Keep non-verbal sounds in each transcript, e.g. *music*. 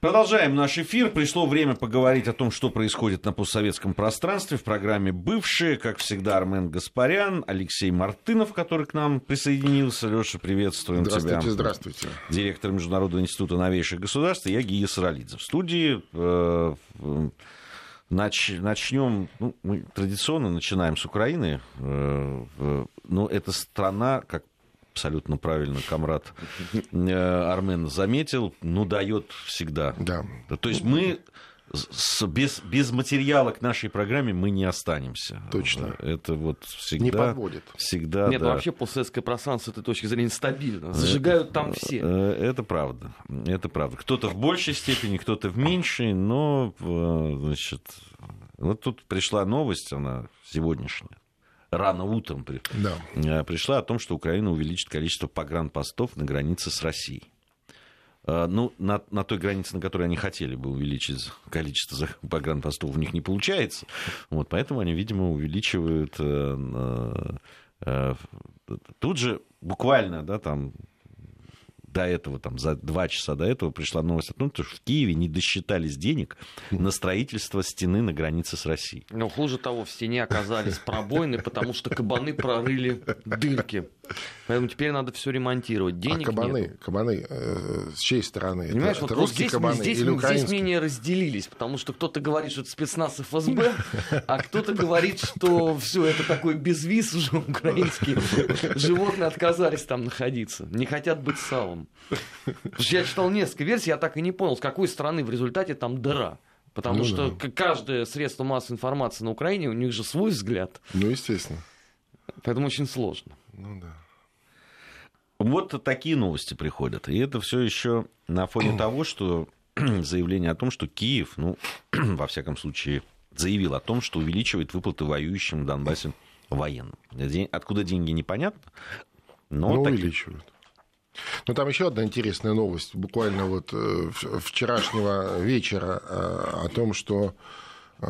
Продолжаем наш эфир. Пришло время поговорить о том, что происходит на постсоветском пространстве в программе «Бывшие». Как всегда, Армен Гаспарян, Алексей Мартынов, который к нам присоединился. Леша, приветствуем здравствуйте, тебя. Здравствуйте, здравствуйте. Директор Международного института новейших государств. Я Гия Саралидзе. В студии э, нач, начнем, ну, мы традиционно начинаем с Украины. Э, э, но эта страна, как абсолютно правильно Камрад э, Армен заметил, ну, дает всегда. Да. То есть мы с, без, без материала к нашей программе мы не останемся. Точно. Это вот всегда... Не подводит. Всегда, Нет, да. вообще постсоветское пространство с этой точки зрения стабильно. Зажигают там все. Э, Это правда. Это правда. Кто-то в большей степени, кто-то в меньшей, но, э, значит, вот тут пришла новость, она сегодняшняя, рано утром при- Да. э, пришла о том, что Украина увеличит количество погранпостов на границе с Россией. Э, Ну, на, на той границе, на которой они хотели бы увеличить количество погранпостов, у них не получается. Вот, поэтому они, видимо, увеличивают. э, на- э, Тут же буквально, да, там до этого, там, за два часа до этого пришла новость о том, что в Киеве не досчитались денег на строительство стены на границе с Россией. Но хуже того, в стене оказались пробоины, потому что кабаны прорыли дырки. Поэтому теперь надо все ремонтировать. Денег а кабаны, нет. кабаны э, с чьей стороны? Понимаешь, это, вот, русские здесь, мы- кабаны здесь, или мы- здесь украинские? мнения разделились, потому что кто-то говорит, что это спецназ ФСБ, а кто-то говорит, что все это такой безвиз уже украинский. Животные отказались там находиться, не хотят быть салом. Я читал несколько версий, я так и не понял, с какой стороны в результате там дыра. Потому Ну что да. каждое средство массовой информации на Украине, у них же свой взгляд. Ну, естественно. Поэтому очень сложно. Ну да. Вот такие новости приходят. И это все еще на фоне *clears throat* того, что *clears throat* заявление о том, что Киев, ну, *clears throat* во всяком случае, заявил о том, что увеличивает выплаты воюющим в Донбассе военным. Откуда деньги, непонятно. Но Ну, таки- увеличивают. Ну, там еще одна интересная новость, буквально вот э, вчерашнего вечера, э, о том, что э,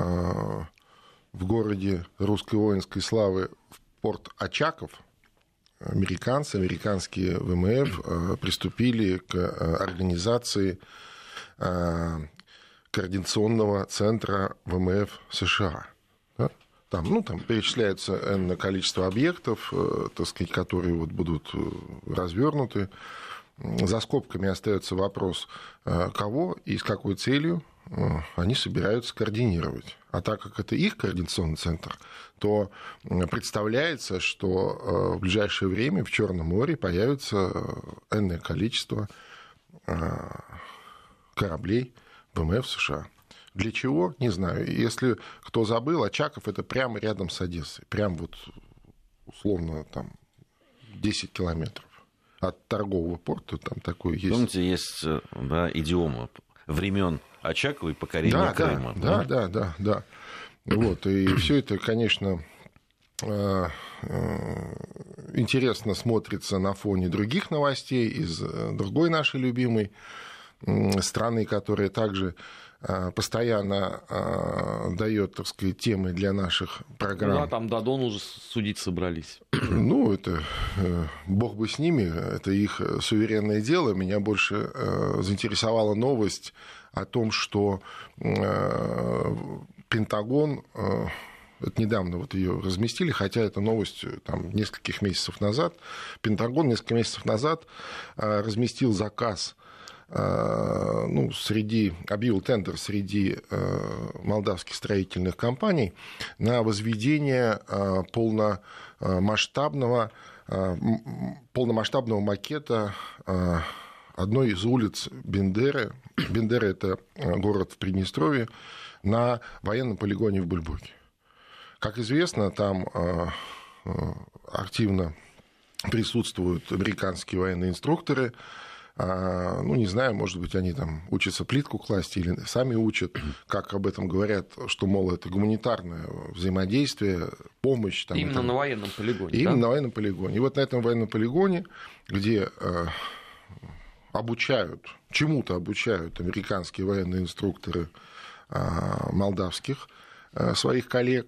в городе русской воинской славы в порт Очаков американцы, американские ВМФ э, приступили к э, организации э, координационного центра ВМФ США. Да? Там, ну, там перечисляется энное количество объектов, так сказать, которые вот будут развернуты. За скобками остается вопрос, кого и с какой целью они собираются координировать. А так как это их координационный центр, то представляется, что э, в ближайшее время в Черном море появится э, энное количество э, кораблей ВМФ США. Для чего? Не знаю. Если кто забыл, Очаков это прямо рядом с Одессой. Прям вот условно там 10 километров от торгового порта. Там такой есть. Помните, есть да, идиома времен Очакова и покорения да, Крыма. Да, да, да, да, да. Вот, и все это, конечно, э, э, интересно смотрится на фоне других новостей из э, другой нашей любимой страны, которая также постоянно дает, так сказать, темы для наших программ. да, там Дадон уже судить собрались. Ну, это бог бы с ними, это их суверенное дело. Меня больше заинтересовала новость о том, что э, Пентагон, э, это недавно вот ее разместили, хотя это новость э, там, нескольких месяцев назад, Пентагон несколько месяцев назад разместил заказ ну, среди, объявил тендер среди молдавских строительных компаний на возведение полномасштабного, полномасштабного макета одной из улиц Бендеры. Бендера – это э, город в Приднестровье, на военном полигоне в Бульбоке. Как известно, там э, э, активно присутствуют американские военные инструкторы. А, Ну, не знаю, может быть, они там учатся плитку класть или сами учат, как об этом говорят, что, мол, это гуманитарное взаимодействие, помощь. Там, Именно так на военном полигоне. Именно да? на военном полигоне. И вот на этом военном полигоне, где обучают, чему-то обучают американские военные инструкторы э, молдавских э, своих коллег,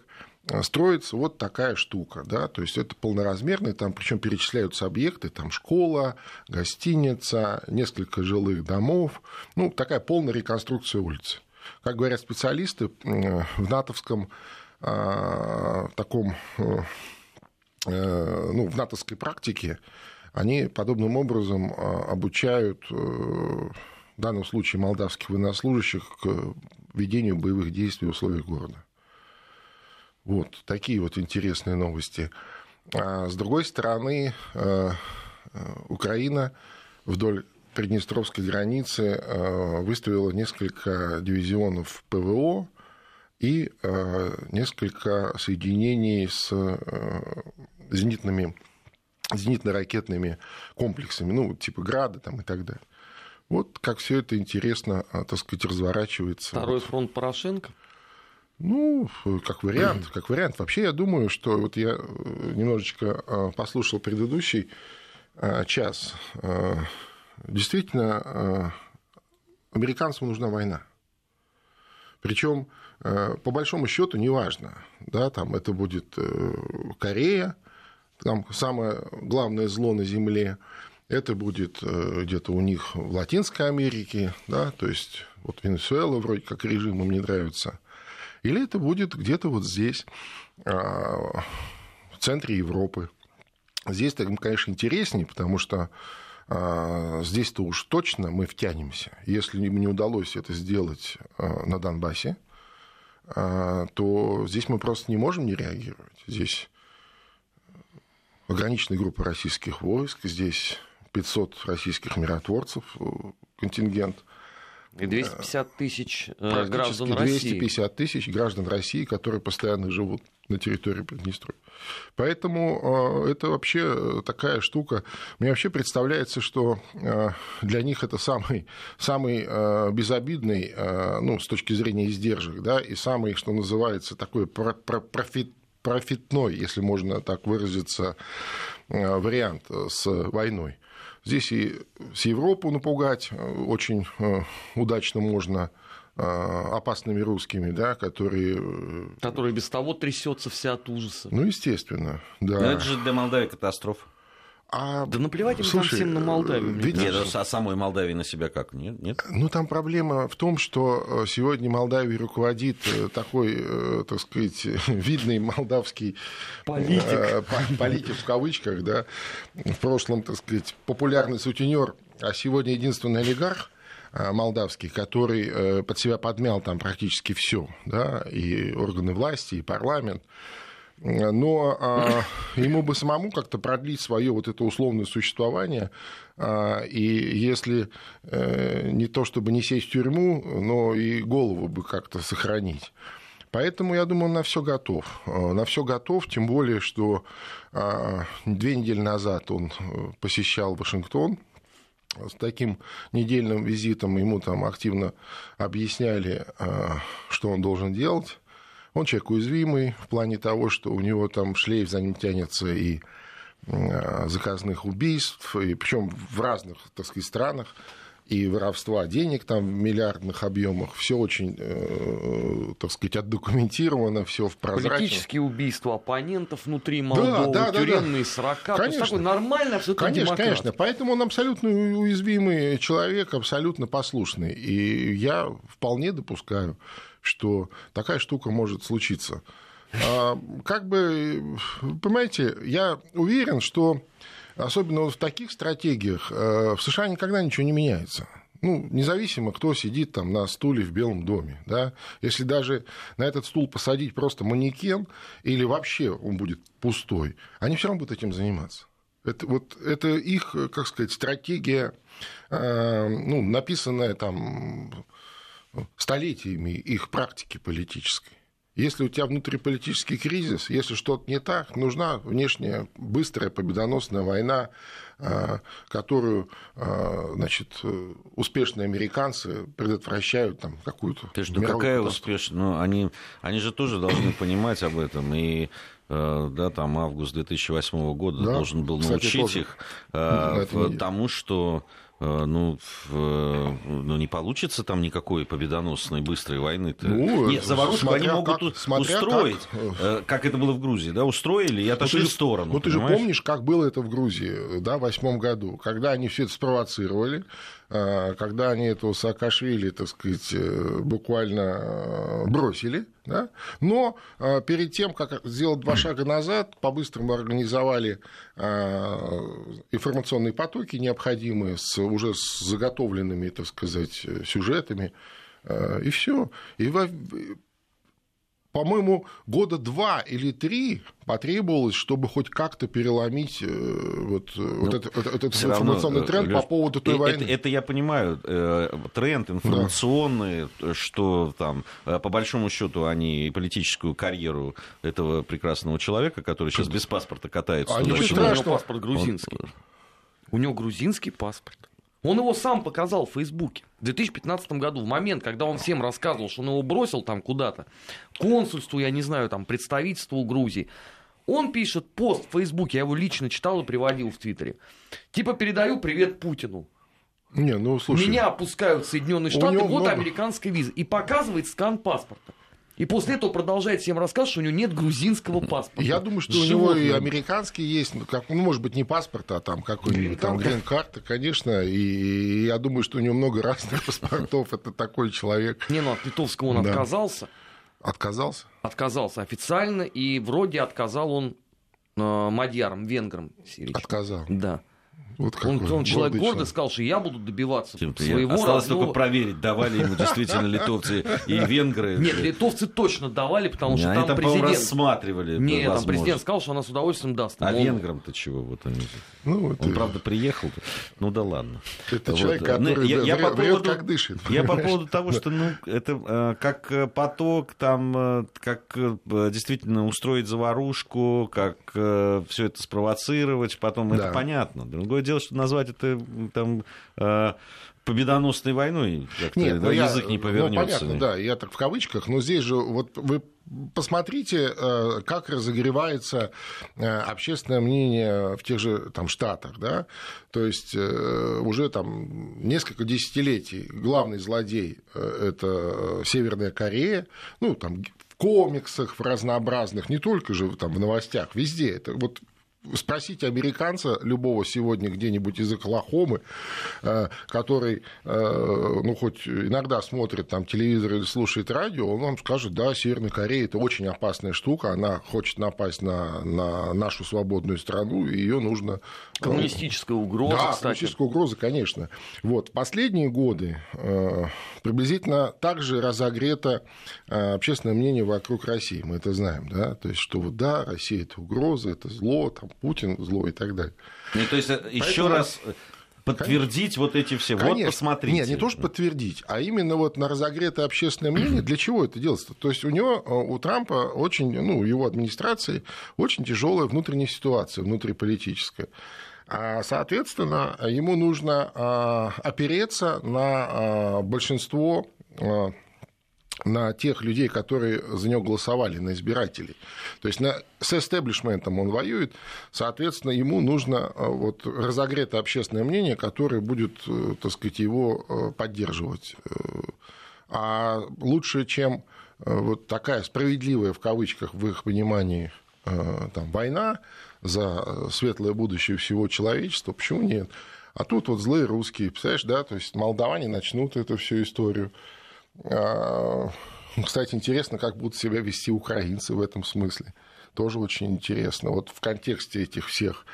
строится вот такая штука, да, то есть это полноразмерный, там причем перечисляются объекты, там школа, гостиница, несколько жилых домов, ну, такая полная реконструкция улицы. Как говорят специалисты, в натовском э, таком, э, ну, в натовской практике они подобным образом обучают в данном случае молдавских военнослужащих к ведению боевых действий в условиях города. Вот такие вот интересные новости. А с другой стороны, э, э, Украина вдоль Приднестровской границы э, выставила несколько дивизионов ПВО и несколько соединений с зенитными, зенитно-ракетными комплексами, ну, типа Града там и так далее. Вот как все это интересно, так сказать, разворачивается. Второй фронт Порошенко? Ну, как вариант, как вариант. Вообще, я думаю, что вот я э, немножечко э, послушал предыдущий э, час. Действительно, американцам нужна война. Причем, по большому счету, неважно, да, там это будет Корея, там самое главное зло на Земле, это будет где-то у них в Латинской Америке, да, то есть вот Венесуэла вроде как режим им не нравится – или это будет где-то вот здесь, а, в центре Европы. Здесь, конечно, интереснее, потому что а, здесь-то уж точно мы втянемся. Если не удалось это сделать а, на Донбассе, то здесь мы просто не можем не реагировать. Здесь ограниченная группа российских войск, здесь 500 российских миротворцев, э, контингент – и 250 тысяч э, граждан России. 250 тысяч граждан России, которые постоянно живут на территории Приднестровья. Поэтому э, это вообще такая штука. Мне вообще представляется, что э, для них это самый, самый безобидный, ну, с точки зрения издержек, да, и самый, что называется, такой профит, профитной, если можно так выразиться, вариант с войной. Здесь и с Европу напугать э, очень э, удачно можно э, опасными русскими, да, которые... Которые без того трясется вся от ужаса. Ну, естественно, да. Но это же для Молдавии катастрофа. А, да наплевать им слушай, там всем на Молдавию. Ведь... Нет, а самой Молдавии на себя как? Нет, нет? Ну, там проблема в том, что сегодня Молдавией руководит такой, так сказать, *laughs* видный молдавский политик, *laughs* политик в кавычках, да, в прошлом, так сказать, популярный сутенер, а сегодня единственный олигарх, молдавский, который под себя подмял там практически все, да, и органы власти, и парламент но а, ему бы самому как-то продлить свое вот это условное существование, а, и если э, не то чтобы не сесть в тюрьму, но и голову бы как-то сохранить. Поэтому, я думаю, он на все готов. А, на все готов, тем более, что две недели назад он э, посещал Вашингтон, с таким недельным визитом ему там активно объясняли, что он должен делать. Он человек уязвимый в плане того, что у него там шлейф за ним тянется и а, заказных убийств, и причем в разных, так сказать, странах и воровства денег там в миллиардных объемах. Все очень, э, так сказать, отдокументировано, все в прозрачном. Политические убийства оппонентов внутри Молдовы, да, да, тюремные да, да. 40. Конечно, То есть такой нормальный абсолютно Конечно, демократ. конечно. Поэтому он абсолютно уязвимый человек, абсолютно послушный. И я вполне допускаю, что такая штука может случиться. А, как бы, понимаете, я уверен, что особенно вот в таких стратегиях э, в США никогда ничего не меняется. Ну, независимо, кто сидит там на стуле в Белом доме, да, если даже на этот стул посадить просто манекен или вообще он будет пустой, они все равно будут этим заниматься. Это, вот, это их, как сказать, стратегия, э, ну, написанная там столетиями их практики политической. Если у тебя внутриполитический кризис, если что-то не так, нужна внешняя быстрая победоносная война, а, которую а, значит, успешные американцы предотвращают там какую-то. Ты что, какая успешная? Ну, они, они же тоже должны *clears throat* понимать об этом. И э, да, там август 2008 года да, должен был научить кстати, их э, тому, что э, ну, ну, не получится там никакой победоносной быстрой войны. -то. Ну, Нет, заварушку они могут как, устроить, как... как это было в Грузии, да, устроили и отошли ну, в сторону. Ну, ты же помнишь, как было это в Грузии, да, в восьмом году, когда они все это спровоцировали, когда они этого Саакашвили, так сказать, э, буквально э, бросили, да? но а, перед тем, как сделать два шага назад, по-быстрому организовали а, информационные потоки необходимые с уже с заготовленными, так сказать, сюжетами, и все. И по-моему, года два или три потребовалось, чтобы хоть как-то переломить э, вот, э, ну, вот этот, этот информационный равно, тренд Леш, по поводу той это, войны. Это я понимаю. Тренд информационный, да. что там, по большому счету, они политическую карьеру этого прекрасного человека, который сейчас без паспорта катается. А ничего страшного. У него паспорт грузинский. Он... У него грузинский паспорт. Он его сам показал в Фейсбуке в 2015 году, в момент, когда он всем рассказывал, что он его бросил там куда-то, консульству, я не знаю, там, представительству Грузии. Он пишет пост в Фейсбуке, я его лично читал и приводил в Твиттере. Типа передаю привет Путину. Не, ну, слушай, Меня опускают Соединенные Штаты, вот много... американская виза. И показывает скан паспорта. И после этого продолжает всем рассказывать, что у него нет грузинского паспорта. Я думаю, что Животное. у него и американский есть, ну, как, ну, может быть, не паспорт, а там какой-нибудь там грин-карта, конечно. И я думаю, что у него много *laughs* разных паспортов. Это такой человек. Не, ну от литовского он отказался. Отказался? Отказался официально, и вроде отказал он э, мадьярам, венграм сирийским. Отказал? Да. Вот он, он человек гордо сказал, что я буду добиваться Тем своего Осталось родного... только проверить, давали ему действительно литовцы и венгры. Нет, литовцы точно давали, потому что они там, президент... рассматривали Нет, там президент сказал, что она с удовольствием даст. А венграм-то чего? Вот они... Ну, вот он, и... правда, приехал. Ну да ладно. Это вот. человек, который я, я по поводу, как дышит. Я по поводу того, что ну, это э, как э, поток, там, э, как действительно устроить заварушку, как все это спровоцировать, потом да. это понятно. Другое дело, что назвать это там э, победоносной войной, Нет, ну, язык не повернется. Ну, понятно, да, я так в кавычках, но здесь же вот вы посмотрите, э, как разогревается э, общественное мнение в тех же там, Штатах. Да? То есть уже там несколько десятилетий главный злодей – это Северная Корея, ну, там, в комиксах, в разнообразных, не только же там в новостях, везде. Это вот Спросите американца любого сегодня где-нибудь из Оклахомы, э, который, э, ну, хоть иногда смотрит там телевизор или слушает радио, он вам скажет, да, Северная Корея – это очень опасная штука, она хочет напасть на, на нашу свободную страну, и ее нужно... Э, коммунистическая угроза, да, кстати. коммунистическая угроза, конечно. Вот, последние годы приблизительно так же разогрето общественное мнение вокруг России, мы это знаем, да, то есть, что вот, да, Россия – это угроза, это зло, там, Путин зло и так далее. Ну, то есть э, еще раз подтвердить Конечно. вот эти все. Конечно. Вот посмотрите. Нет, не то, что подтвердить, а именно вот на разогретое общественное мнение. Для чего это делается? То есть у него, э, у Трампа очень, ну, его администрации очень тяжелая внутренняя ситуация, внутриполитическая. А, соответственно, ему нужно а, опереться на а, большинство на тех людей, которые за него голосовали, на избирателей. То есть на, с эстеблишментом он воюет, соответственно, ему нужно э, вот, разогретое общественное мнение, которое будет, э, так сказать, его э, поддерживать. А лучше, чем вот такая справедливая, в кавычках, в их понимании, там, война за светлое будущее всего человечества, почему нет? А тут вот злые русские, представляешь, да, то есть молдаване начнут эту всю историю, а, кстати, интересно, как будут себя вести украинцы в этом смысле. Тоже очень интересно. Вот в контексте этих всех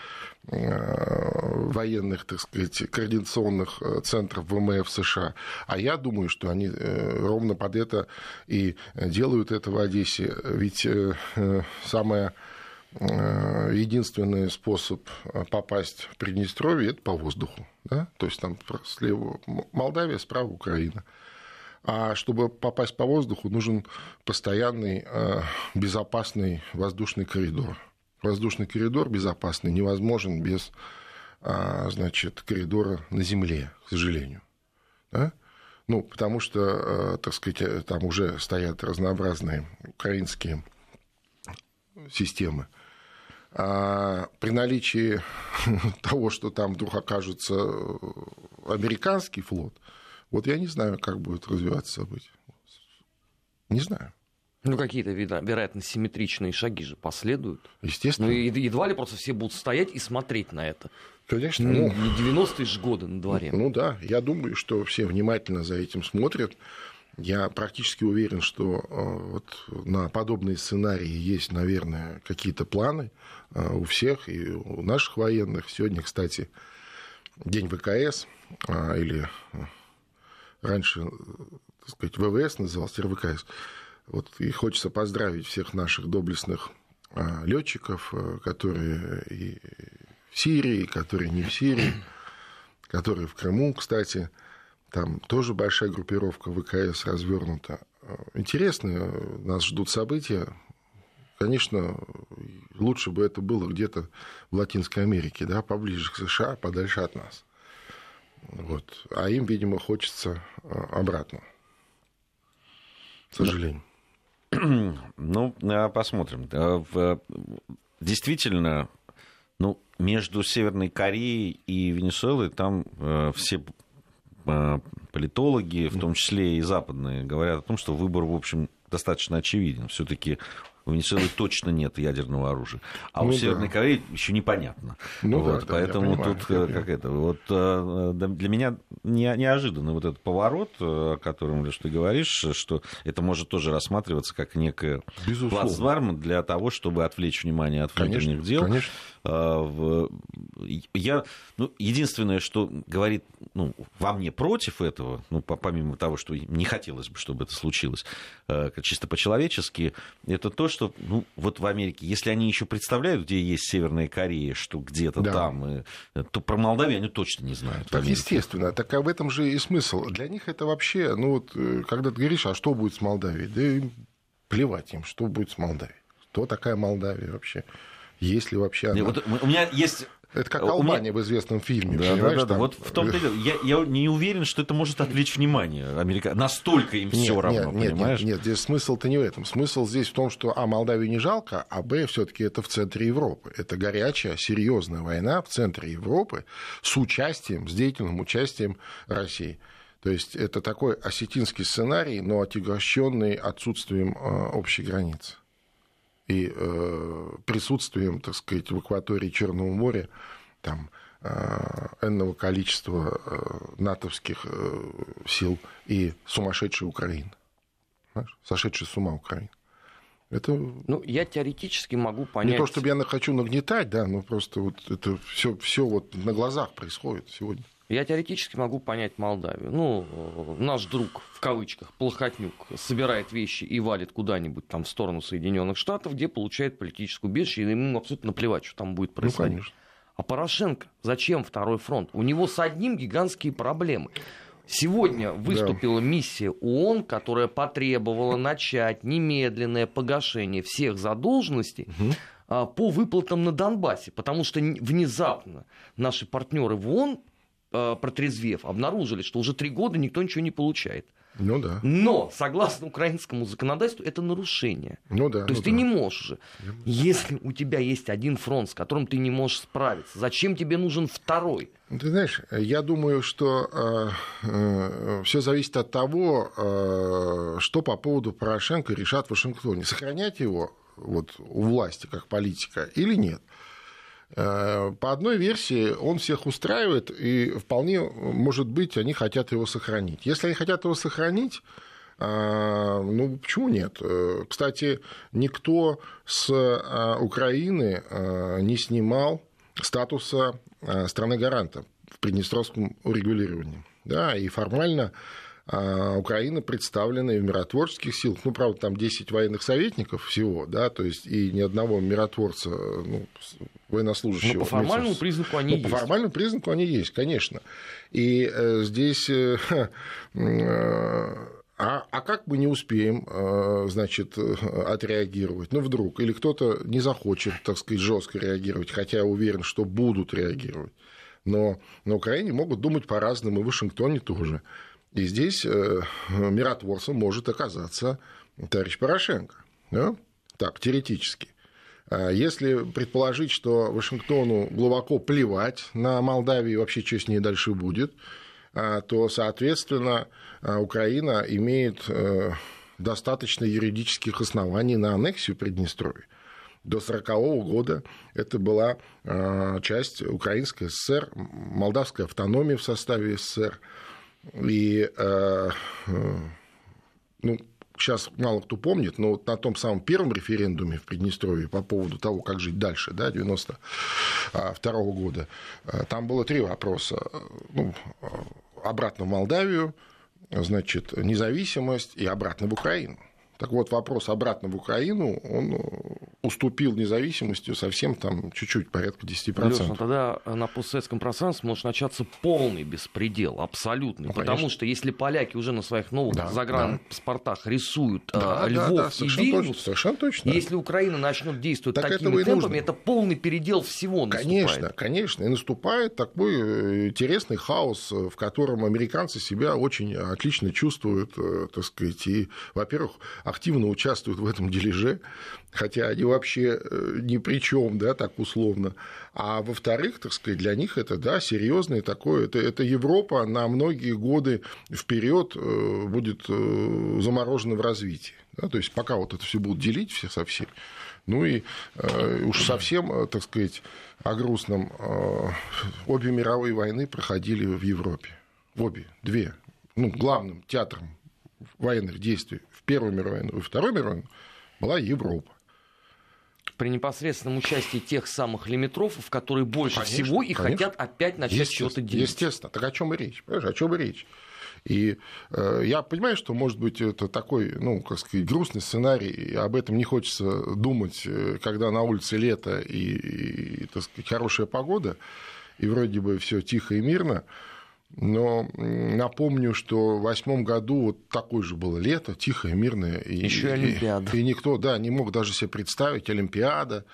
а, военных, так сказать, координационных э, центров ВМФ США. А я думаю, что они э, ровно под это и делают это в Одессе. Ведь э, самое единственный способ попасть в Приднестровье – это по воздуху. Да? То есть там слева Молдавия, справа Украина. А чтобы попасть по воздуху, нужен постоянный э, безопасный воздушный коридор. Воздушный коридор безопасный невозможен без значит, коридора на земле, к сожалению. Да? Ну, потому что, э, так сказать, э, там уже стоят разнообразные украинские системы при наличии *laughs* того, что там вдруг окажется американский флот, вот я не знаю, как будет развиваться событие. Не знаю. Ну, какие-то, вероятно, симметричные шаги же последуют. Естественно. Ну, едва ли просто все будут стоять и смотреть на это. Конечно. Ну, не 90-е же годы на дворе. Ну, ну да, я думаю, что все внимательно за этим смотрят. Я практически уверен, что э, вот на подобные сценарии есть, наверное, какие-то планы э, у всех, и у наших военных. Сегодня, кстати, день ВКС, а, или э, раньше, так сказать, ВВС назывался, РВКС. Вот, и хочется поздравить всех наших доблестных а, летчиков, которые и в Сирии, которые не в Сирии, которые в Крыму, кстати. Там тоже большая группировка ВКС развернута. Интересные нас ждут события. Конечно, лучше бы это было где-то в Латинской Америке, да, поближе к США, подальше от нас. Вот. А им, видимо, хочется а, обратно. К сожалению. *clears throat* Ну, а, посмотрим. Действительно, ну, между Северной Кореей и Венесуэлой там все политологи, в том числе и западные, говорят о том, что выбор, в общем, достаточно очевиден. Все-таки у Венесуэлы точно нет ядерного оружия. А ну, у Северной да. Кореи еще непонятно. Ну, вот, да, поэтому да, тут понимаю, как это. Вот э, для меня не, неожиданно вот этот поворот, э, о котором лишь ты говоришь, что это может тоже рассматриваться как некая плацдарм для того, чтобы отвлечь внимание от внутренних дел. Конечно. А, я, ну, единственное, что говорит ну, во мне против этого, ну, помимо того, что не хотелось бы, чтобы это случилось, э, чисто по-человечески, это то, что ну, вот в Америке, если они еще представляют, где есть Северная Корея, что где-то да. там, то про Молдавию они точно не знают. Так, естественно. Так а в этом же и смысл. Для них это вообще, ну вот, э, когда ты говоришь, а что будет с Молдавией? Да плевать им, что будет с Молдавией. Кто такая Молдавия вообще? Есть ли вообще она? Вот у меня есть это как Албания меня... в известном фильме. Да, да, да, да. Вот в том-то я, я не уверен, что это может отвлечь внимание Америка. Настолько им все равно, нет, понимаешь? Нет, нет, здесь смысл-то не в этом. Смысл здесь в том, что а Молдавию не жалко, а б все-таки это в центре Европы. Это горячая, серьезная война в центре Европы с участием, с деятельным участием России. То есть это такой осетинский сценарий, но отягощенный отсутствием э, общей границы и э, присутствием, так сказать, в акватории Черного моря там э, энного количества э, натовских э, сил и сумасшедшей Украины. Знаешь? Сошедшей с ума Украины. Это... Ну, я теоретически могу понять... Не то, чтобы я хочу нагнетать, да, но просто вот это все, все вот на глазах происходит сегодня. Я теоретически могу понять Молдавию. Ну, наш друг, в кавычках, Плохотнюк, собирает вещи и валит куда-нибудь там в сторону Соединенных Штатов, где получает политическую убежище, и ему абсолютно наплевать, что там будет ну, происходить. Ну, а Порошенко, зачем второй фронт? У него с одним гигантские проблемы. Сегодня выступила да. миссия ООН, которая потребовала начать немедленное погашение всех задолженностей угу. по выплатам на Донбассе, потому что внезапно наши партнеры в ООН Э, протрезвев, обнаружили, что уже три года никто ничего не получает. Ну да. Но, согласно украинскому законодательству, это нарушение. Ну да. То есть ну ты да. не можешь же. Если у тебя есть один фронт, с которым ты не можешь справиться, зачем тебе нужен второй? Ты знаешь, я думаю, что э, э, все зависит от того, э, что по поводу Порошенко решат в Вашингтоне. Сохранять его вот, у власти как политика или нет. Э, по одной версии он всех устраивает, и вполне, может быть, они хотят его сохранить. Если они хотят его сохранить, э, ну, почему нет? Э, кстати, никто с Украины не снимал статуса страны-гаранта в Приднестровском урегулировании. Да, и формально Украина представлена и в миротворческих силах. Ну, правда, там 10 военных советников всего, да, то есть и ни одного миротворца, ну, военнослужащего. Но по формальному признаку они ну, есть. По формальному признаку они есть, конечно. И э, здесь... Э, *laughs* э, а, а как мы не успеем, э, значит, отреагировать? Ну, вдруг. Или кто-то не захочет, так сказать, жестко реагировать, хотя я уверен, что будут реагировать. Но на Украине могут думать по-разному, и в Вашингтоне тоже. И здесь э, миротворцем может оказаться товарищ Порошенко. Да? Так, теоретически. Если предположить, что Вашингтону глубоко плевать на Молдавию и вообще, что с ней дальше будет, то, соответственно, Украина имеет достаточно юридических оснований на аннексию Приднестровья. До 1940 года это была часть Украинской ССР, молдавская автономия в составе СССр. И ну, сейчас мало кто помнит, но вот на том самом первом референдуме в Приднестровье по поводу того, как жить дальше, да, 92 года, там было три вопроса. Ну, обратно в Молдавию, значит, независимость и обратно в Украину. Так вот, вопрос обратно в Украину, он э, уступил независимостью совсем там чуть-чуть, порядка 10%. Леша, тогда на постсоветском пространстве может начаться полный беспредел, абсолютный. Ну, потому что если поляки уже на своих новых да, загранпаспортах да. рисуют да, э, Львов да, да, и Вильнюс, точно, совершенно точно. если Украина начнет действовать так такими темпами, это полный передел всего наступает. Конечно, конечно. И наступает такой э, интересный хаос, в котором американцы себя очень отлично чувствуют, так сказать, и, во-первых, активно участвуют в этом дележе, хотя они вообще э, ни при чем, да, так условно. А во-вторых, так сказать, для них это, да, серьезное такое, это, это Европа на многие годы вперед э, будет э, заморожена в развитии. Да, то есть пока вот это все будут делить все со всеми, ну и уж совсем, так сказать, о грустном, обе мировые войны проходили в Европе. Обе, две. Ну, главным театром военных действий Первую мировую войну и Вторую мировую войну была Европа при непосредственном участии тех самых лимитрофов, которые больше конечно, всего и конечно. хотят опять начать что-то делать. Естественно. Так о чем и речь? Понимаешь, о чем и речь? И э, я понимаю, что, может быть, это такой, ну, как сказать, грустный сценарий, и об этом не хочется думать, э, когда на улице лето и, и так сказать, хорошая погода, и вроде бы все тихо и мирно. Но напомню, что в восьмом году вот такое же было лето, тихое, мирное. И, Еще Олимпиада. И, и никто, да, не мог даже себе представить Олимпиада.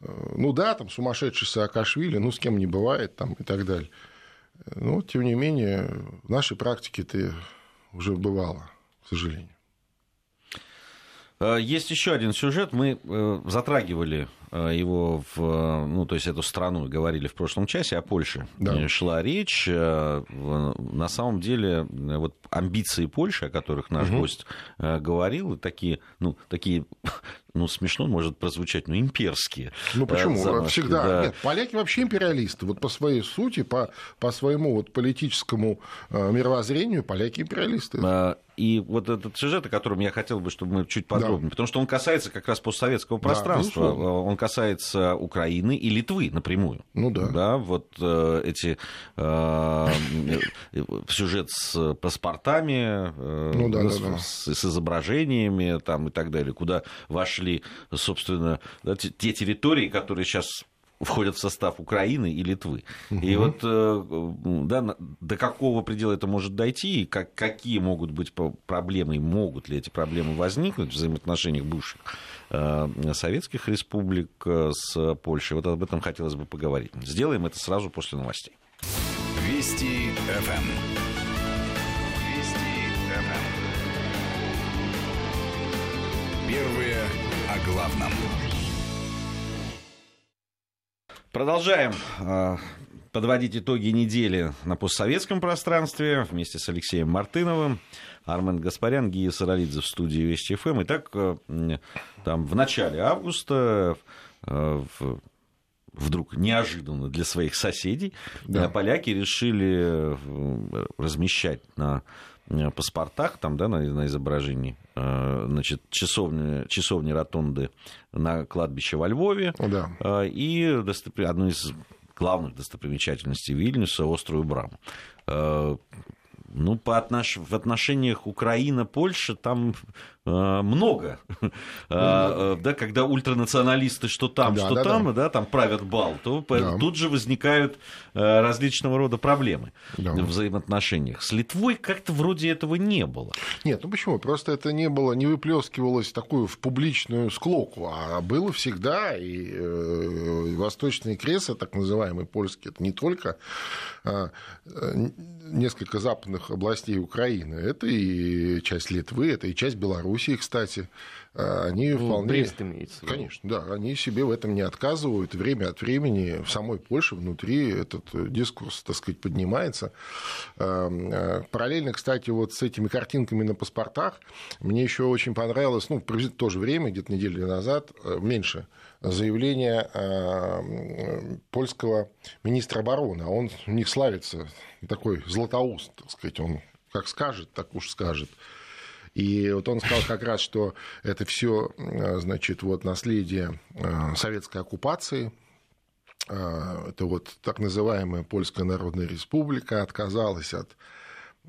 Э, ну да, там сумасшедший Саакашвили, ну с кем не бывает там и так далее. Но, тем не менее, в нашей практике это уже бывало, к сожалению. Э, есть еще один сюжет. Мы э, затрагивали его в, ну, то есть эту страну, говорили в прошлом часе о Польше. Да. Шла речь. На самом деле, вот амбиции Польши, о которых наш угу. гость говорил, такие, ну, такие *laughs* ну, смешно может прозвучать, но имперские. Ну, почему? Замашки, Всегда. Да. Нет, поляки вообще империалисты. Вот по своей сути, по, по своему вот политическому мировоззрению, поляки империалисты. А, и вот этот сюжет, о котором я хотел бы, чтобы мы чуть подробнее, да. потому что он касается как раз постсоветского пространства, да, он касается Украины и Литвы напрямую. Ну да. Да, вот э, эти э, сюжет с паспортами, э, ну, да, с, да, да. С, с изображениями там и так далее, куда вошли, собственно, да, те территории, которые сейчас входят в состав Украины и Литвы. Угу. И вот э, да, до какого предела это может дойти, и как, какие могут быть проблемы, и могут ли эти проблемы возникнуть в взаимоотношениях бывших э, советских республик э, с Польшей. Вот об этом хотелось бы поговорить. Сделаем это сразу после новостей. Вести ФМ. Вести ФМ. Первые о главном. Продолжаем а, подводить итоги недели на постсоветском пространстве вместе с Алексеем Мартыновым. Армен Гаспарян, Гия Саралидзе в студии Вести ФМ. Итак, э, там в начале августа э, вдруг неожиданно для своих соседей да. Поляки решили размещать на паспортах, там, да, на, на изображении, значит, часовни, часовни ротонды на кладбище во Львове. Да. И достопри... одну из главных достопримечательностей Вильнюса, острую Браму. Ну, по отнош... в отношениях Украина-Польша там э, много. Mm-hmm. *laughs* э, да, когда ультранационалисты что там, да, что да, там, да. Да, там правят бал, то да. тут же возникают э, различного рода проблемы да. в взаимоотношениях. С Литвой как-то вроде этого не было. Нет, ну почему? Просто это не было, не выплескивалось такую в публичную склоку, а было всегда, и э, Восточные Кресы, так называемые польские, это не только э, несколько западных областей Украины. Это и часть Литвы, это и часть Белоруссии, кстати. А, они Ну, вполне... Брест имеется. Конечно, да, они себе в этом не отказывают. Время от времени в самой Польше внутри этот э, дискурс, так сказать, поднимается. Эм, э, Параллельно, кстати, вот с этими картинками на паспортах мне еще очень понравилось, ну, в то же время, где-то неделю назад, э, меньше, заявление э, польского министра обороны. А он у них славится такой златоуст, так сказать, он как скажет, так уж скажет. И вот он сказал как раз, что это все, значит, вот наследие э, советской оккупации. Э, Это вот так называемая Польская Народная Республика отказалась от э,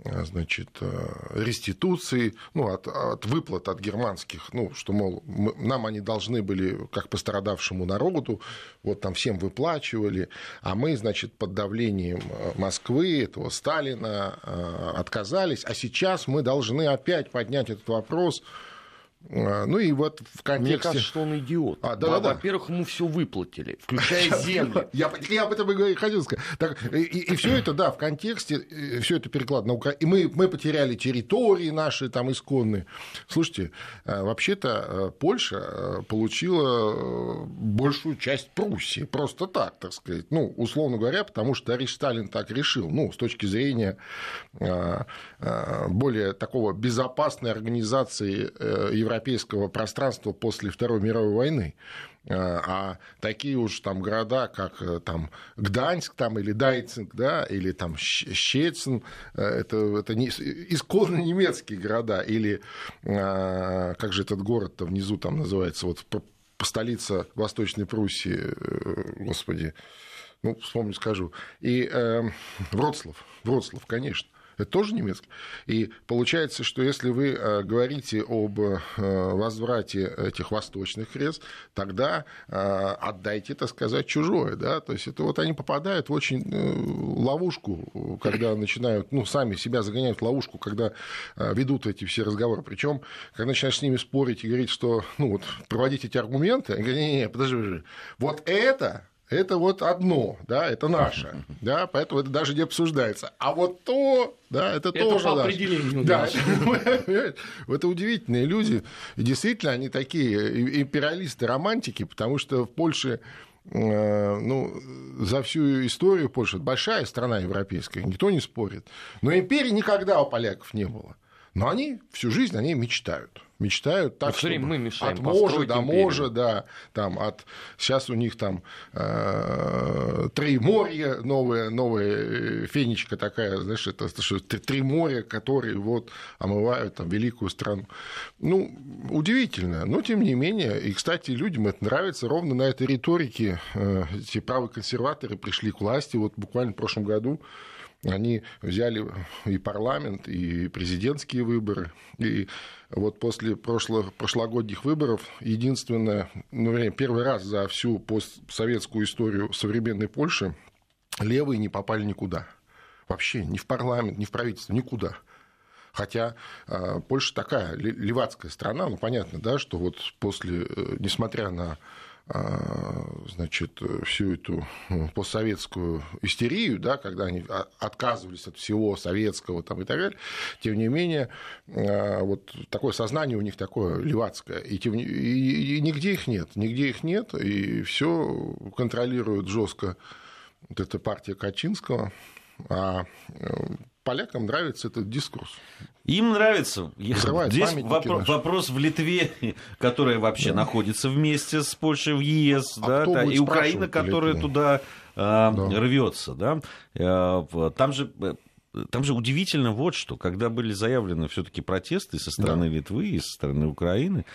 значит, э, реституции, ну, от, от выплат от германских, ну, что, мол, мы- нам они должны были, как пострадавшему народу, вот там всем выплачивали, а мы, значит, под давлением э, Москвы, этого Сталина э, отказались, а сейчас мы должны опять поднять этот вопрос. Э, Ну и вот в Мне контексте... кажется, что он идиот. А, да-да-да. Во-первых, ему все выплатили, включая земли. Я, я об этом и хотел сказать. Так, и, все это, да, в контексте, все это переклад на Украину. И мы, мы потеряли территории наши там исконные. Слушайте, э, вообще-то э, Польша э, получила э, большую часть Пруссии. Просто так, так сказать. Ну, условно говоря, потому что товарищ Сталин так решил. Ну, с точки зрения э, э, более такого безопасной организации э, европейского пространства после Второй мировой войны. Э, А такие уж там города, как э, там Гданьск там, или Дайцинг, да, или там Щецин, э, это, это не, исконно немецкие города, или э, как же этот город-то внизу там называется, вот столица Восточной Пруссии, э, господи, ну, вспомню, скажу. И э, Вроцлав, Вроцлав, конечно. Это тоже немецкий. И получается, что если вы э, говорите об э, возврате этих восточных крест, тогда э, отдайте, так сказать, чужое. Да? То есть это вот они попадают в очень ловушку, когда начинают, ну, сами себя загоняют в ловушку, когда ведут эти все разговоры. Причем, когда начинаешь с ними спорить и говорить, что, ну, вот, проводить эти аргументы, они говорят, не-не, подожди, подожди, вот это это вот одно, да, это наше, да, поэтому это даже не обсуждается. А вот то, да, это, Это тоже по наше. определению да, это, *laughs* это удивительные люди, и действительно они такие империалисты, романтики, потому что в Польше э, ну, за всю историю Польши, большая страна европейская, никто не спорит. Но империи никогда у поляков не было. Но они всю жизнь о ней мечтают. Мечтают так, Ну, всё время чтобы мы мешаем от можа до можа, да, там от сейчас у них там э, три моря, новая, новая фенечка такая, знаешь, это три- три моря, которые вот омывают там великую страну. Ну, удивительно, но тем не менее, и, кстати, людям это нравится, ровно на этой риторике э, эти правые консерваторы пришли к власти, вот буквально в прошлом году они взяли и парламент, и президентские выборы. И вот после прошлых, прошлогодних выборов единственное, ну, вернее, первый раз за всю постсоветскую историю современной Польши левые не попали никуда. Вообще ни в парламент, ни в правительство, никуда. Хотя э, Польша такая ле- левацкая страна, ну понятно, да, что вот после, э, несмотря на значит, э, всю эту э, постсоветскую истерию, да, когда они а- отказывались от всего советского там, и так далее, тем не менее, э, вот такое сознание у них такое левацкое, и, тем не- и- и нигде их нет, нигде их нет, и все контролирует жестко вот эта партия Качинского, а э, полякам нравится этот дискурс. Им нравится. Взрывают Здесь вопро- вопрос в Литве, которая вообще находится вместе с Польшей в ЕС, А да, да, и Украина, которая Литве? туда рвется, да. Э, Там же э, там же удивительно вот что, когда были заявлены все-таки протесты со стороны Литвы и со стороны Украины,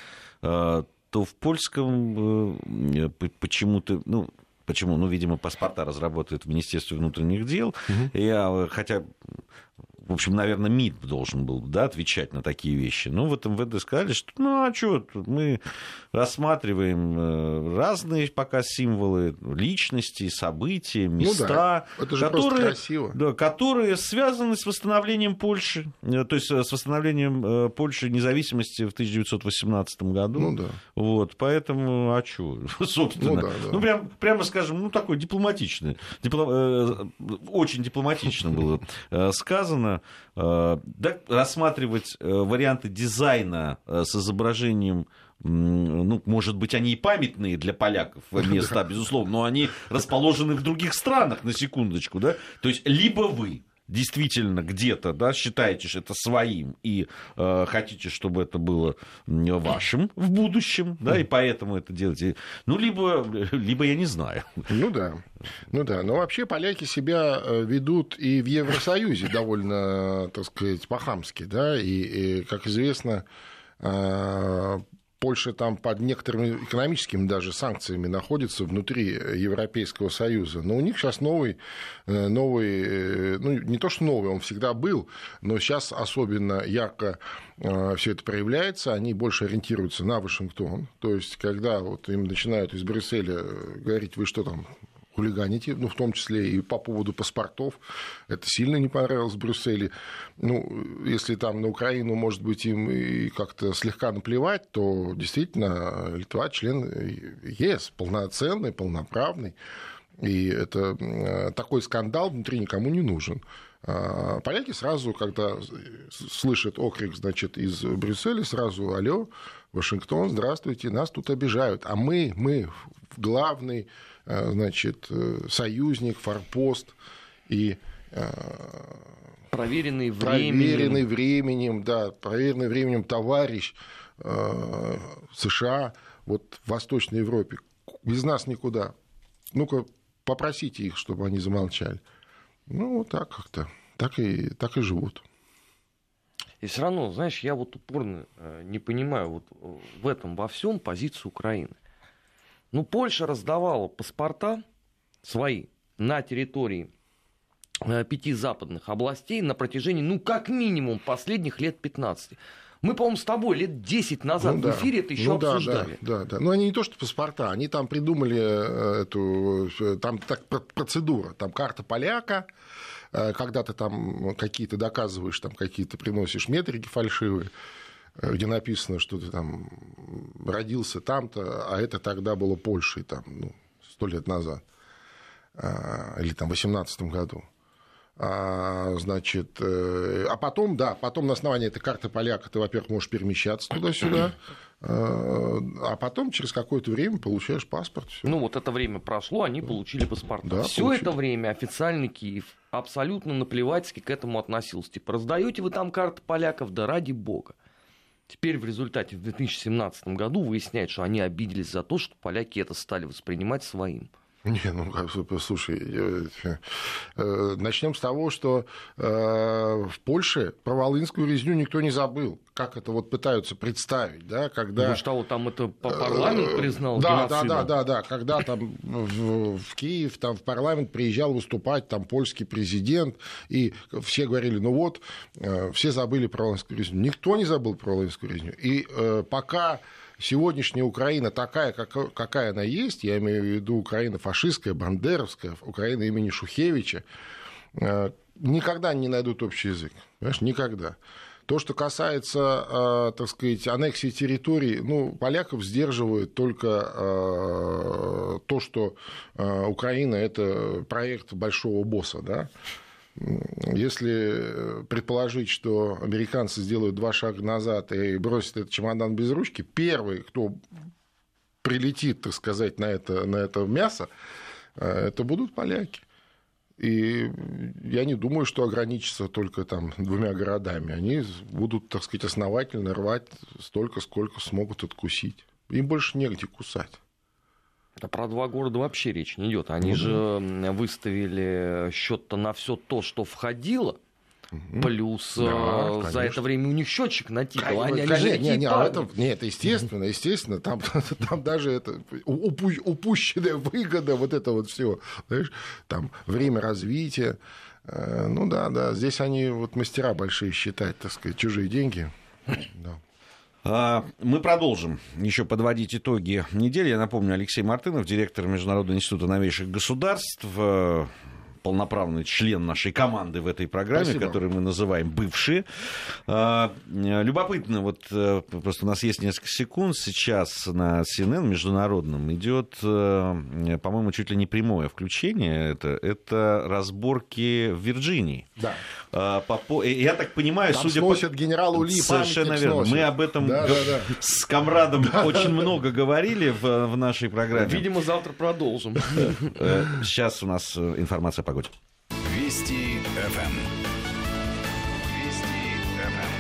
э, то в польском почему-то, ну, почему, ну, видимо, паспорта разработает в Министерстве внутренних дел, Я, хотя в общем, наверное, МИД должен был да, отвечать на такие вещи. Но вот МВД сказали, что ну а что, мы рассматриваем э, разные пока символы личности, события, места, Ну это же просто которые, да, которые связаны с восстановлением Польши, э, то есть э, с восстановлением Польши независимости в 1918 году. Ну да. Вот, поэтому, а что, *laughs* собственно. Ну да, да. Ну, прям, прямо скажем, ну, такой дипломатичный. дипло- очень дипломатично было сказано. Можно э, да, рассматривать э, варианты дизайна э, с изображением ну, может быть, они и памятные для поляков места, *laughs* безусловно, но они расположены в других странах, на секундочку, да? То есть, либо вы действительно где-то да, считаете что это своим и э, хотите, чтобы это было вашим в будущем, да, и поэтому это делаете, ну, либо, *laughs* либо я не знаю. Ну да, ну да, но вообще поляки себя э, ведут и в Евросоюзе довольно, так сказать, по-хамски, да, и, и как известно, э, Польша там под некоторыми экономическими даже санкциями находится внутри Европейского Союза. Но у них сейчас новый, э, новый, э, ну не то что новый, он всегда был, но сейчас особенно ярко э, все это проявляется, они больше ориентируются на Вашингтон. То есть, когда вот им начинают из Брюсселя говорить, вы что там, хулиганите, ну, в том числе и по поводу паспортов. Это сильно не понравилось в Брюсселе. Ну, если там на Украину, может быть, им и как-то слегка наплевать, то действительно Литва член ЕС, полноценный, полноправный. И это такой скандал внутри никому не нужен. А поляки сразу, когда слышат окрик, значит, из Брюсселя, сразу, алло, Вашингтон, здравствуйте, нас тут обижают. А мы, мы главный Э, значит, э, союзник, форпост и э, проверенный временем. Проверенный временем, да, проверенный временем товарищ США, вот в Восточной Европе. Без нас никуда. Ну-ка, попросите их, чтобы они замолчали. Ну, вот так как-то. Так и, так и живут. И все равно, знаешь, я вот упорно не понимаю вот в этом во всем позицию Украины. Ну, Польша раздавала паспорта свои на территории э, пяти западных областей на протяжении, ну, как минимум, последних лет 15. Мы, по-моему, с тобой лет 10 назад ну, в эфире это еще ну, обсуждали. Да, да, да. Но они не то, что паспорта, они там придумали э, эту, э, там так процедура, там карта поляка, когда ты там какие-то доказываешь, там какие-то приносишь метрики фальшивые, где написано, что ты там родился там-то, а это тогда было Польшей, там, ну, сто лет назад, а, или там в 18 году. А, значит, э, а потом, да, потом на основании этой карты поляка ты, во-первых, можешь перемещаться туда-сюда, а, а потом через какое-то время получаешь паспорт. Всё. Ну, вот это время прошло, они получили паспорт. Да, Все это время официальный Киев абсолютно наплевательски к этому относился. Типа, раздаете вы там карты поляков, да ради бога. Теперь в результате в 2017 году выясняют, что они обиделись за то, что поляки это стали воспринимать своим. Не, ну, слушай, э, начнем с того, что э, в Польше про Волынскую резню никто не забыл. Как это вот пытаются представить, да, когда... Ну что, там это парламент э, признал Да, да, да, да, да, когда там в, в Киев, там в парламент приезжал выступать там польский президент, и все говорили, ну вот, все забыли про Волынскую резню. Никто не забыл про Волынскую резню. И пока сегодняшняя Украина такая, как, какая она есть, я имею в виду Украина фашистская, бандеровская, Украина имени Шухевича, э, никогда не найдут общий язык. Понимаешь, никогда. То, что касается, э, так сказать, аннексии территорий, ну, поляков сдерживает только э, то, что Украина – это проект большого босса, да, если предположить, что американцы сделают два шага назад и бросят этот чемодан без ручки, первый, кто прилетит, так сказать, на это, на это мясо, э, это будут поляки. И я не думаю, что ограничится только там двумя городами. Они будут, так сказать, основательно рвать столько, сколько смогут откусить. Им больше негде кусать. Да про два города вообще речь не идет. Они угу. же выставили счет-то на все то, что входило. Плюс да, э, за это время у них счетчик натикал. Они, они конечно, не, не, а это, не, это естественно, естественно. Там, *laughs* там даже это упущенная выгода, вот это вот все. Знаешь, там время развития. Э, ну да, да, здесь они вот мастера большие считать, так сказать, чужие деньги. *laughs* Да. А, мы продолжим еще подводить итоги недели. Я напомню, Алексей Мартынов, директор Международного института новейших государств. Полноправный член нашей команды в этой программе, Спасибо. которую мы называем «Бывшие». А, Любопытно, вот э, просто у нас есть несколько секунд. Сейчас на CNN международном идет, э, по-моему, чуть ли не прямое включение. Это, это разборки в Вирджинии. Да. А, по по- Я так понимаю, Там судя сносят генералу Ли Совершенно верно. сносят. Мы об этом Да, г- да, да. с комрадом очень много говорили в, в нашей программе. Видимо, завтра продолжим. Э, Сейчас у нас информация о погоде. Вести ФМ. Вести ФМ.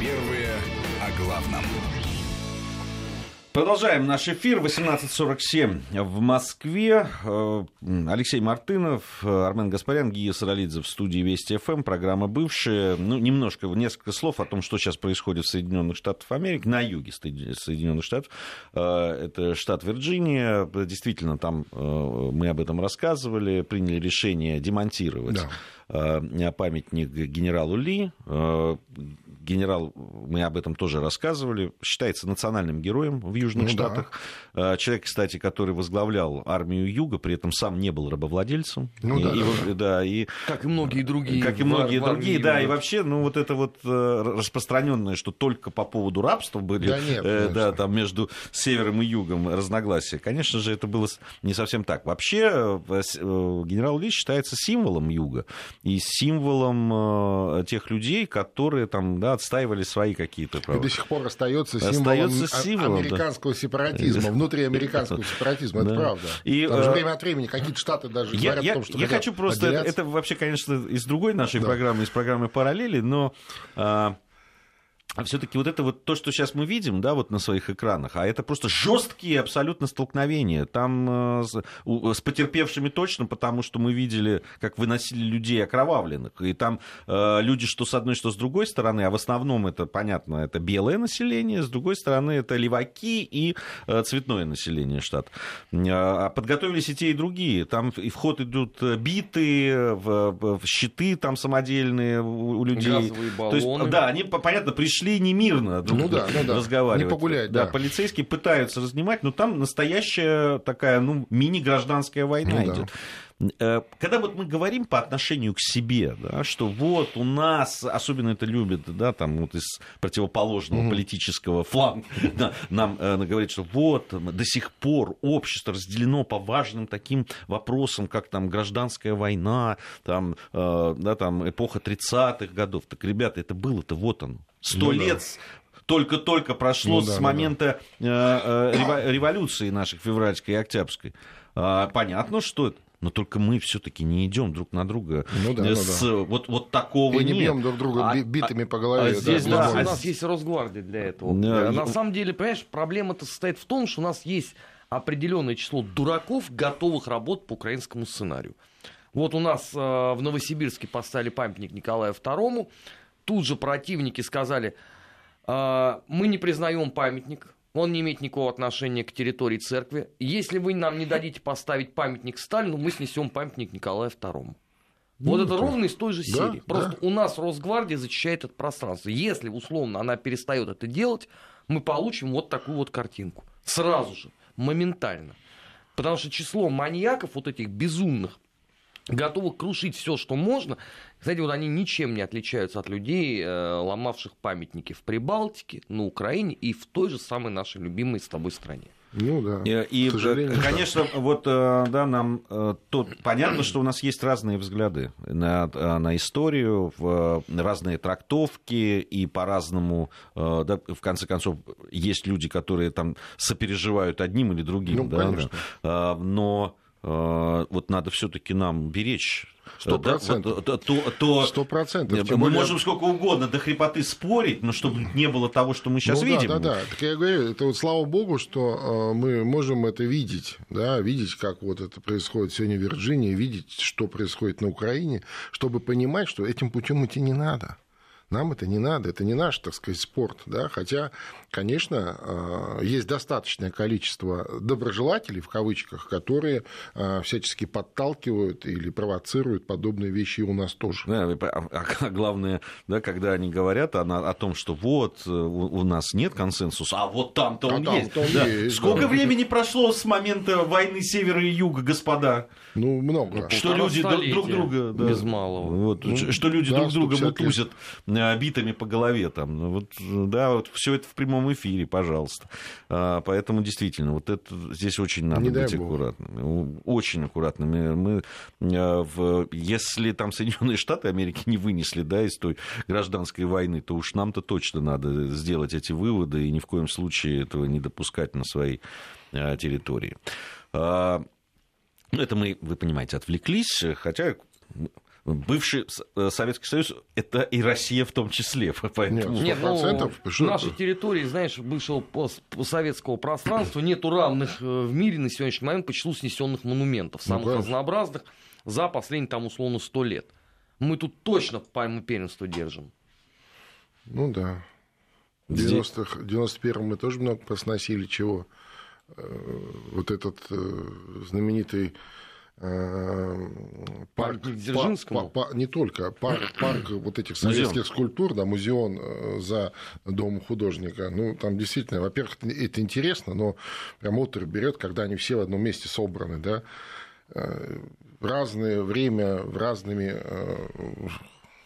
Первые о главном. Продолжаем наш эфир. 18.47 в Москве. Э, Алексей Мартынов, Армен Гаспарян, Гия Саралидзе в студии Вести ФМ. Программа бывшая. Ну, немножко, несколько слов о том, что сейчас происходит в Соединенных Штатах Америки, на юге Соедин- Соединенных Штатов. Э, Это штат Вирджиния. Действительно, там э, мы об этом рассказывали. Приняли решение демонтировать Да. Э, памятник генералу Ли. Э, Генерал, мы об этом тоже рассказывали, считается национальным героем в Южных Ну да. Штатах. Э, Человек, кстати, который возглавлял армию Юга, при этом сам не был рабовладельцем. Ну И- да, и да, да, и Как и многие другие. как и в- многие в другие, да, и вообще, ну вот это вот распространенное, что только по поводу рабства были, Да нет, э, да, там между севером и югом разногласия. Конечно же, это было не совсем так. Вообще, генерал Ли считается символом юга и символом э, тех людей, которые там, да, отстаивали свои какие-то И права. до сих пор остается символом, Остаётся а- символом, да. американского сепаратизма, внутриамериканского *laughs* сепаратизма, это Да. правда. И, э, время от времени какие-то штаты даже Я, говорят я- о том, что я хочу просто, это, отделяться. это вообще, конечно, из другой нашей Да. программы, из программы «Параллели», но все-таки вот это вот то, что сейчас мы видим, да, вот на своих экранах, а это просто жесткие абсолютно столкновения. Там э, с, у- с потерпевшими точно, потому что мы видели, как выносили людей окровавленных. И там э, люди, что с одной, что с другой стороны, а в основном это, понятно, это белое население, с другой стороны это леваки и э, цветное население штата. А подготовились и те, и другие. Там и в ход идут э, биты, в, в щиты там самодельные у, у людей. Газовые То есть, баллоны. да, они, по- понятно, пришли не мирно друг Ну да, ну да. разговаривать. Не погулять, да. да. полицейские пытаются разнимать, но там настоящая такая, ну, мини-гражданская война Ну да. идет. Э, Когда вот мы говорим по отношению к себе, да, что вот у нас, особенно это любят, да, там вот из противоположного политического фланга, *laughs* да, нам э, говорит, что вот до сих пор общество разделено по важным таким вопросам, как там гражданская война, там, э, да, там эпоха 30-х годов. Так, ребята, это было-то вот оно. Сто Ну лет только-только прошло Ну да, с ну момента э, э, рево- революции наших февральской и октябрьской. А, Понятно, что это. Но только мы все-таки не идем друг на друга. Ну да, ну с, Вот, вот такого И не нет. бьем друг друга А- би- битыми по а голове. да, здесь, У да, нас, бумагой. у нас есть Росгвардия для этого. Да, Э, и- На самом деле, понимаешь, проблема-то состоит в том, что у нас есть определенное число дураков, готовых работать по украинскому сценарию. Вот у нас э, в Новосибирске поставили памятник Николаю II. Тут же противники сказали, э, мы не признаем памятник, он не имеет никакого отношения к территории церкви. Если вы нам не дадите поставить памятник Сталину, мы снесем памятник Николаю II. Вот это ровно из той же да, серии. Просто да. у нас Росгвардия защищает это пространство. Если, условно, она перестает это делать, мы получим вот такую вот картинку. Сразу же, моментально. Потому что число маньяков, вот этих безумных, готовых крушить все, что можно. Кстати, вот они ничем не отличаются от людей, э, ломавших памятники в Прибалтике, на Украине и в той же самой нашей любимой с тобой стране. Ну да. И, и, к сожалению, конечно, вот э, да, нам э, тут понятно, что у нас есть разные взгляды на, на историю, в, разные трактовки, и по-разному, да, в конце концов, есть люди, которые там сопереживают одним или другим, Ну, да, конечно. да. Но вот надо все-таки нам беречь. Сто э, да, процентов. вот, э, то, то- Сто процентов. мы более- можем сколько угодно до хрипоты спорить, но чтобы не было того, что мы сейчас ну, видим. Да, да, да. Так я говорю, это вот слава богу, что э, мы можем это видеть, да, видеть, как вот это происходит сегодня в Вирджинии, видеть, что происходит на Украине, чтобы понимать, что этим путем идти не надо. Нам это не надо, это не наш, так сказать, спорт. Да? Хотя, конечно, есть достаточное количество доброжелателей, в кавычках, которые всячески подталкивают или провоцируют подобные вещи и у нас тоже. Да, а, а главное, да, когда они говорят о, о том, что вот э, у, у нас нет консенсуса, а вот там-то он, а есть. Там да. есть. Сколько да. времени прошло с момента войны севера и юга, господа? Ну, много. Что люди друг друга... Да, без малого. Вот, ну, что люди да, друг друга мутузят э, битами по голове. Там. Ну, вот, да, вот все это в прямом эфире, пожалуйста. А, поэтому действительно, вот это здесь очень надо Не быть аккуратными. Очень аккуратными. Мы, э, в, если там Соединенные Штаты Америки не вынесли да, из той гражданской войны, то уж нам-то точно надо сделать эти выводы и ни в коем случае этого не допускать на своей э, территории. А, ну, это мы, вы понимаете, отвлеклись, хотя бывший э, Советский Союз – это и Россия в том числе. *laughs* Поэтому... Нет, ну, в нашей территории, знаешь, бывшего советского пространства нету равных э, в мире на сегодняшний момент по числу снесенных монументов, ну, самых ну, разнообразных, за последние, там, условно, сто лет. Мы тут точно пальму первенства держим. Ну да. В 90-х, 91-м мы тоже много посносили чего. Э, вот этот знаменитый парк, Дзержинскому? Пар, пар, не только, парк, *clears throat* парк вот этих советских музеон. скульптур, да, музеон э, за домом художника. Ну, там действительно, во-первых, это интересно, но прям отр берет, когда они все в одном месте собраны, да, э, в разное время, в разными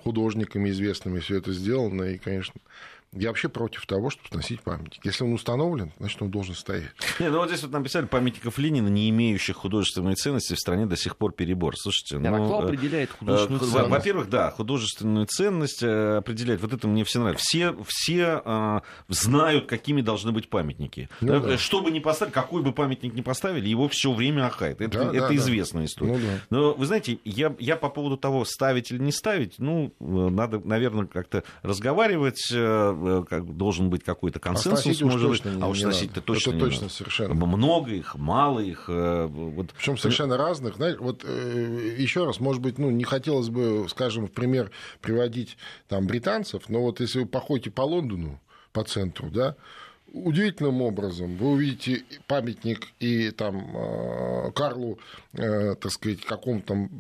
художниками известными все это сделано, и, конечно, я вообще против того, чтобы сносить памятник. Если он установлен, значит, он должен стоять. *laughs* Не, ну вот здесь вот написали памятников Ленина, не имеющих художественной ценности, в стране до сих пор перебор. Слушайте, ну... А кто определяет э, художественную э, ценность? Во-первых, да, художественную ценность э, определяет. Вот это мне все нравится. Все, все э, знают, какими должны быть памятники. Ну, да, да. Что бы ни поставили, какой бы памятник ни поставили, его все время ахает. Это, да, это да, известная да. история. Ну, да. Но вы знаете, я, я по поводу того, ставить или не ставить, ну, надо, наверное, как-то разговаривать Э, как, должен быть какой-то а консенсус, а может быть, а уж сносить-то точно Это не точно, надо. совершенно. Много их, мало их. Э, вот. Причем совершенно разных. Знаете, вот э, еще раз, может быть, ну, не хотелось бы, скажем, в пример приводить там британцев, но вот если вы походите по Лондону, по центру, да, удивительным образом вы увидите памятник и там Карлу, так сказать, какому-то там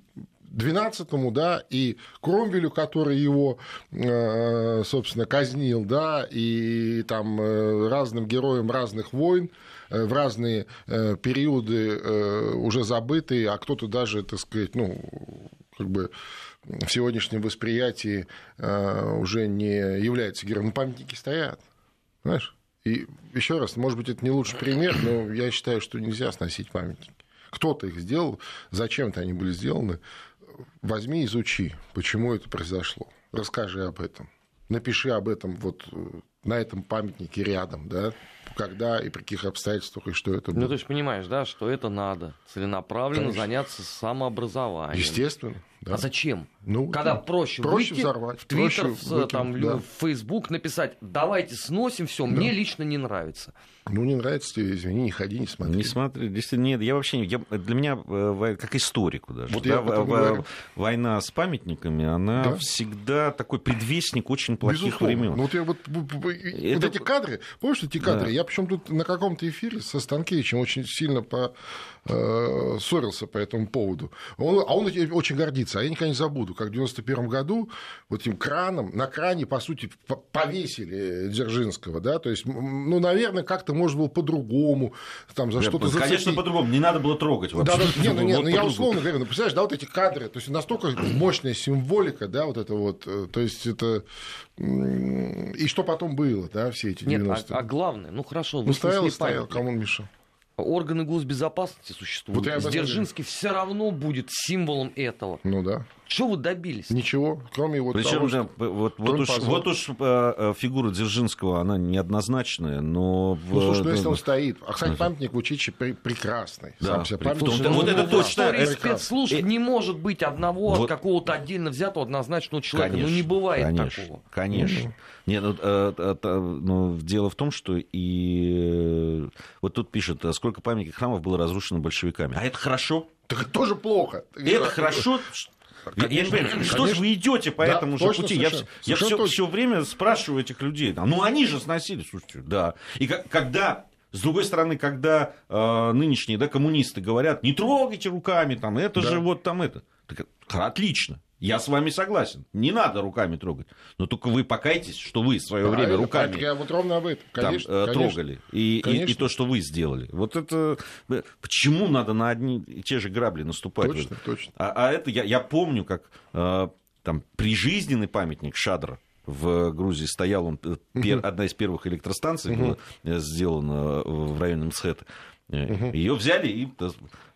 12-му, да, и Кромвелю, который его, э, собственно, казнил, да, и там э, разным героям разных войн э, в разные периоды уже забытые, а кто-то даже, так сказать, ну, как бы в сегодняшнем восприятии уже не является героем. Но памятники стоят, знаешь? И еще раз, может быть, это не лучший пример, но я считаю, что нельзя сносить памятники. Кто-то их сделал, зачем-то они были сделаны возьми, изучи, почему это произошло. Расскажи об этом. Напиши об этом вот э, на этом памятнике рядом, да, когда и при каких обстоятельствах, и что это было. Ну, то есть понимаешь, да, что это надо целенаправленно Конечно. заняться самообразованием. Естественно. Да. А зачем? Ну, Когда проще, проще выйти взорвать, в Твиттер, в, там, да. в Фейсбук написать, давайте сносим все, да. мне лично не нравится. Ну, не нравится тебе, извини, не ходи, не смотри. Не смотри, действительно, нет, я вообще, я, для меня, э, как историку даже, вот да, я в, война с памятниками, она да? всегда такой предвестник очень плохих Безусловно. времен. Ну, вот я вот, Это... вот эти кадры, помнишь эти кадры? Да. Я причем тут на каком-то эфире со Станкевичем очень сильно по, э, ссорился по этому поводу. Он, а он очень гордится, а я никогда не забуду, как в 91 году вот этим краном, на кране, по сути, повесили Дзержинского, да, то есть, ну, наверное, как-то может было по-другому, там за что-то зацепить. Конечно, по-другому, не надо было трогать вообще. Да, да, не, ну, не, вот ну, я условно говорю, ну, представляешь, да, вот эти кадры, то есть настолько мощная символика, да, вот это вот, э, то есть это... И что потом было, да, все эти 90-е. Нет, а, а главное, ну хорошо, ну, стоял, стоял, кому он мешал? Органы госбезопасности существуют. Вот Дзержинский все равно будет символом этого. Ну да. Что вы добились? Ничего, кроме вот Причем, того, что... вот, вот, уж, вот уж э, э, фигура Дзержинского, она неоднозначная, но... Ну, слушай, ну если он стоит... А, кстати, памятник в Учичи прекрасный. Да, сам себе памятник. Том, вот это точно... Это... спецслужб не может быть одного вот... от какого-то отдельно взятого однозначного человека. Конечно, ну, не бывает конечно, такого. Конечно. Mm-hmm. Нет, ну, э, э, э, ну, дело в том, что и... Вот тут пишет, сколько памятников храмов было разрушено большевиками. А это хорошо? Так это тоже плохо. Это хорошо? Я- я не понимаю, что же вы идете по Да, этому же пути? Я, совершенно. я Совершенно все, точно. время спрашиваю этих людей. а, Ну, они же сносили, слушайте, да. И ка- когда, с другой стороны, когда э, нынешние да, коммунисты говорят, не трогайте руками, там, это Да. же вот там это. Так, х- отлично. Я с вами согласен. Не надо руками трогать. Но только вы покайтесь, что вы в свое время Правильно, руками Я вот ровно об этом. там, Конечно, э, конечно. трогали. И, и- и, Конечно. то, что вы сделали. Вот это... э, Почему надо на одни и те же грабли наступать? Точно, точно. А, а это я, я помню, как э, там прижизненный памятник Шадра в Грузии стоял, он, пер- одна из первых электростанций была сделана в районе Мсхета. Ее взяли и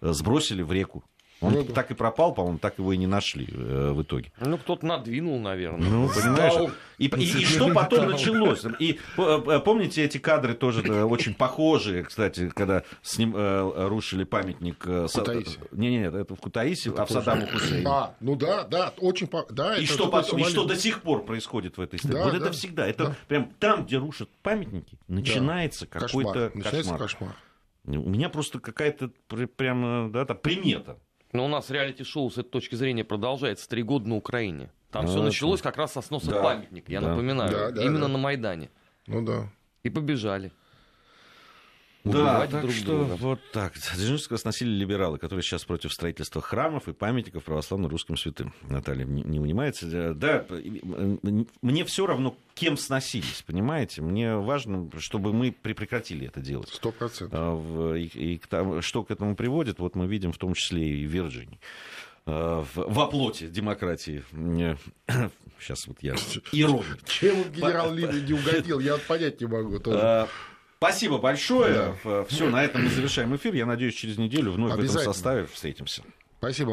сбросили в реку. Он Ну да. так и пропал, по-моему, так его и не нашли э, в итоге. Ну, кто-то надвинул, наверное. Ну, понимаешь? Стал И, и- и что *laughs* потом началось? И э, э, помните эти кадры тоже э, очень похожие, кстати, когда с ним э, рушили памятник... э, Кутаиси. Не-не-не, это в Кутаиси, а в Саддаму Хусейну. А, ну да, да, очень... по- Да, И это что, потом, и что до сих пор происходит в этой стране? Да, вот да, это всегда. Это да. прям там, где рушат памятники, начинается какой-то Кошмар. Начинается кошмар. У меня просто какая-то пр- прям да, там примета. Но у нас реалити-шоу с этой точки зрения продолжается три года на Украине. Там Ну, все это- началось как раз со сноса Да, памятника, я да. напоминаю. Да, да, именно да. на Майдане. Ну да. И побежали. Да, так друг что друга. вот так. Дзержинского сносили либералы, которые сейчас против строительства храмов и памятников православным русским святым. Наталья не, не унимается. Да, мне все равно, кем сносились, понимаете? Мне важно, чтобы мы при- прекратили это делать. Сто процентов. А, И, и что к этому приводит, вот мы видим в том числе и в Вирджинии. А, в- Во плоти демократии. *coughs* Сейчас вот я иронию. Чем генерал Либи не угодил, я вот понять не могу тоже. Спасибо большое. Все, на этом мы завершаем эфир. Я надеюсь, через неделю вновь в этом составе встретимся. Спасибо.